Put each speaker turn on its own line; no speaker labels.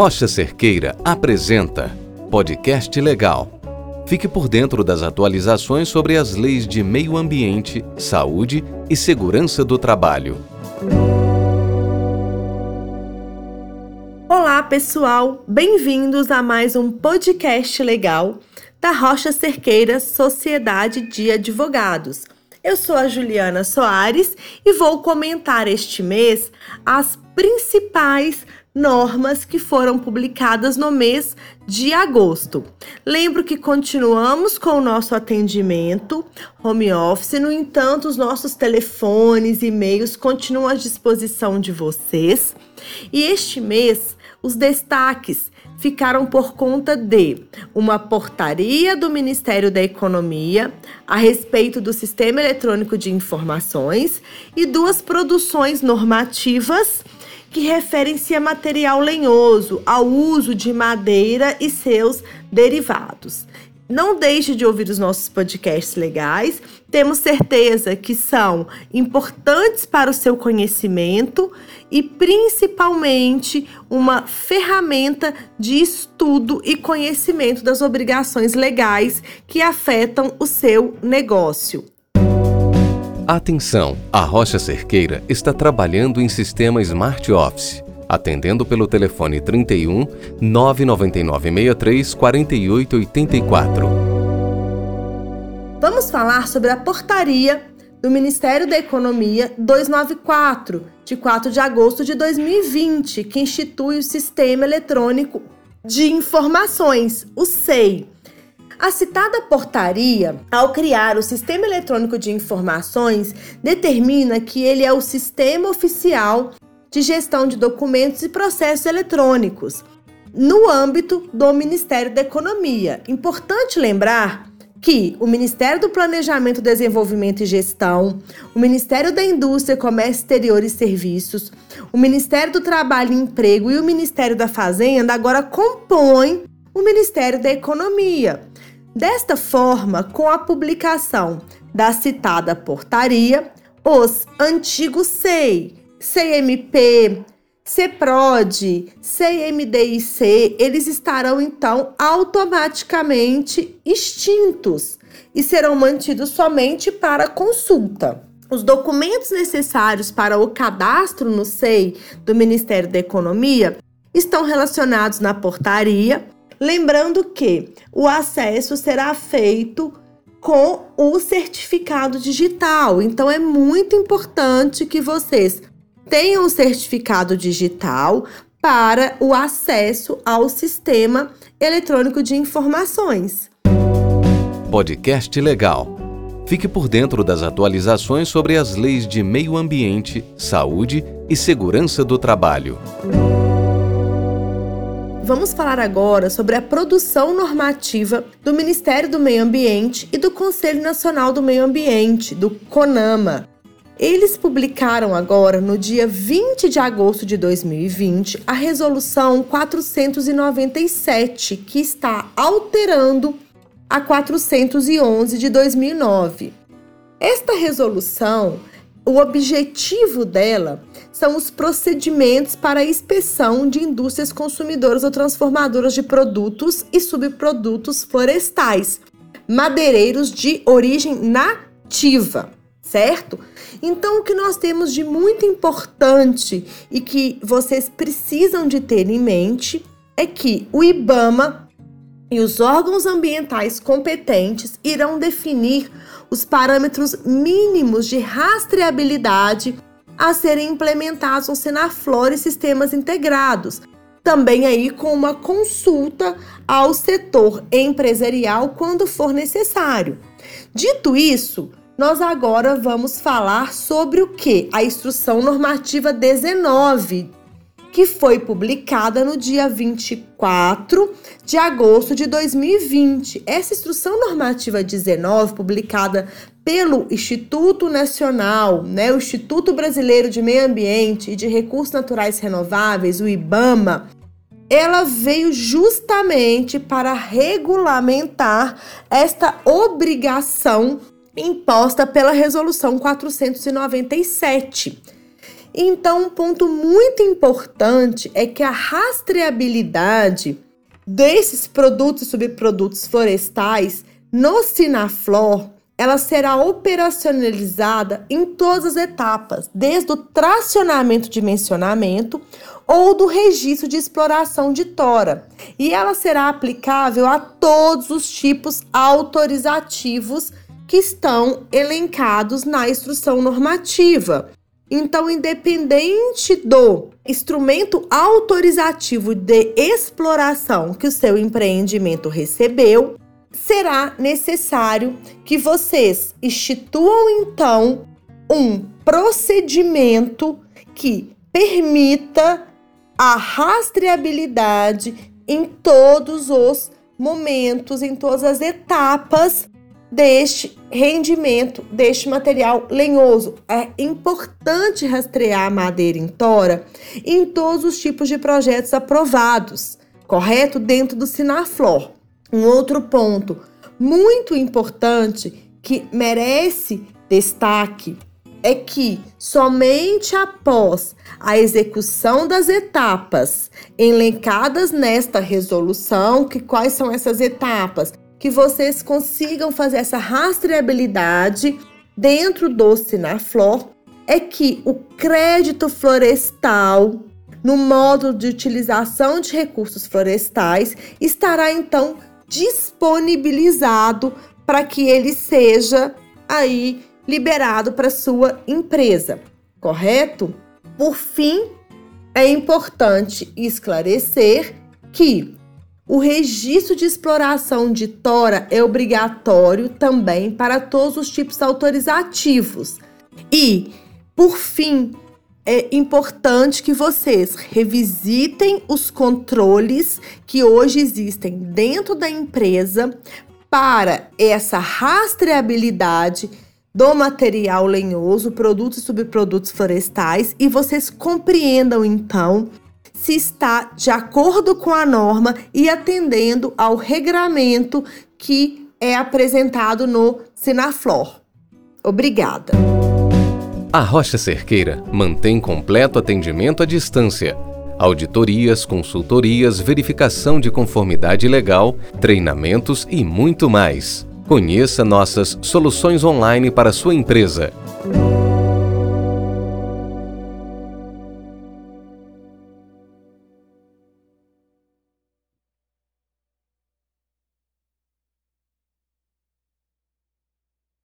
Rocha Cerqueira apresenta Podcast Legal. Fique por dentro das atualizações sobre as leis de meio ambiente, saúde e segurança do trabalho.
Olá, pessoal! Bem-vindos a mais um podcast legal da Rocha Cerqueira Sociedade de Advogados. Eu sou a Juliana Soares e vou comentar este mês as principais normas que foram publicadas no mês de agosto. Lembro que continuamos com o nosso atendimento home office, no entanto, os nossos telefones e e-mails continuam à disposição de vocês. E este mês, os destaques ficaram por conta de uma portaria do Ministério da Economia a respeito do Sistema Eletrônico de Informações e duas produções normativas que referem-se a material lenhoso, ao uso de madeira e seus derivados. Não deixe de ouvir os nossos podcasts legais. Temos certeza que são importantes para o seu conhecimento e principalmente uma ferramenta de estudo e conhecimento das obrigações legais que afetam o seu negócio.
Atenção! A Rocha Cerqueira está trabalhando em sistema Smart Office, atendendo pelo telefone 31 999 63 4884.
Vamos falar sobre a portaria do Ministério da Economia 294, de 4 de agosto de 2020, que institui o Sistema Eletrônico de Informações, o SEI a citada portaria, ao criar o Sistema Eletrônico de Informações, determina que ele é o sistema oficial de gestão de documentos e processos eletrônicos no âmbito do Ministério da Economia. Importante lembrar que o Ministério do Planejamento, Desenvolvimento e Gestão, o Ministério da Indústria, Comércio Exterior e Serviços, o Ministério do Trabalho e Emprego e o Ministério da Fazenda agora compõem o Ministério da Economia. Desta forma, com a publicação da citada portaria, os antigos SEI, CMP, CEPROD, CMDIC, eles estarão então automaticamente extintos e serão mantidos somente para consulta. Os documentos necessários para o cadastro no SEI do Ministério da Economia estão relacionados na portaria Lembrando que o acesso será feito com o certificado digital. Então é muito importante que vocês tenham o certificado digital para o acesso ao sistema eletrônico de informações.
Podcast Legal. Fique por dentro das atualizações sobre as leis de meio ambiente, saúde e segurança do trabalho.
Vamos falar agora sobre a produção normativa do Ministério do Meio Ambiente e do Conselho Nacional do Meio Ambiente, do CONAMA. Eles publicaram agora, no dia 20 de agosto de 2020, a Resolução 497, que está alterando a 411 de 2009. Esta resolução o objetivo dela são os procedimentos para a inspeção de indústrias consumidoras ou transformadoras de produtos e subprodutos florestais, madeireiros de origem nativa, certo? Então, o que nós temos de muito importante e que vocês precisam de ter em mente é que o IBAMA e os órgãos ambientais competentes irão definir os parâmetros mínimos de rastreabilidade a serem implementados no Senaflor e sistemas integrados. Também aí com uma consulta ao setor empresarial quando for necessário. Dito isso, nós agora vamos falar sobre o que? A instrução normativa 19 que foi publicada no dia 24 de agosto de 2020. Essa instrução normativa 19, publicada pelo Instituto Nacional, né, o Instituto Brasileiro de Meio Ambiente e de Recursos Naturais Renováveis, o IBAMA, ela veio justamente para regulamentar esta obrigação imposta pela Resolução 497 Então, um ponto muito importante é que a rastreabilidade desses produtos e subprodutos florestais no Sinaflor, ela será operacionalizada em todas as etapas, desde o tracionamento de mencionamento ou do registro de exploração de tora. E ela será aplicável a todos os tipos autorizativos que estão elencados na instrução normativa. Então, independente do instrumento autorizativo de exploração que o seu empreendimento recebeu, será necessário que vocês instituam então um procedimento que permita a rastreabilidade em todos os momentos, em todas as etapas deste rendimento deste material lenhoso. É importante rastrear a madeira em tora em todos os tipos de projetos aprovados, correto? Dentro do Sinaflor. Um outro ponto muito importante que merece destaque é que somente após a execução das etapas elencadas nesta resolução, que quais são essas etapas? Que vocês consigam fazer essa rastreabilidade dentro do Sinaflor é que o crédito florestal no módulo de utilização de recursos florestais estará então disponibilizado para que ele seja aí liberado para sua empresa, correto? Por fim, é importante esclarecer que o registro de exploração de tora é obrigatório também para todos os tipos autorizativos. E, por fim, é importante que vocês revisitem os controles que hoje existem dentro da empresa para essa rastreabilidade do material lenhoso, produtos e subprodutos florestais e vocês compreendam então se está de acordo com a norma e atendendo ao regramento que é apresentado no Sinaflor. Obrigada.
A Rocha Cerqueira mantém completo atendimento à distância. Auditorias, consultorias, verificação de conformidade legal, treinamentos e muito mais. Conheça nossas soluções online para sua empresa.